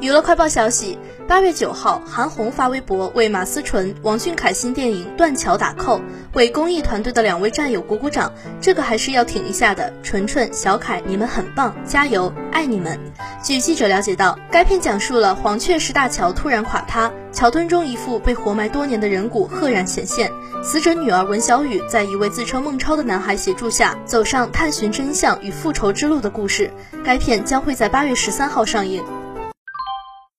娱乐快报消息：八月九号，韩红发微博为马思纯、王俊凯新电影《断桥》打 call，为公益团队的两位战友鼓鼓掌。这个还是要挺一下的，纯纯、小凯，你们很棒，加油，爱你们。据记者了解到，该片讲述了黄雀石大桥突然垮塌，桥墩中一副被活埋多年的人骨赫然显现。死者女儿文小雨在一位自称孟超的男孩协助下，走上探寻真相与复仇之路的故事。该片将会在八月十三号上映。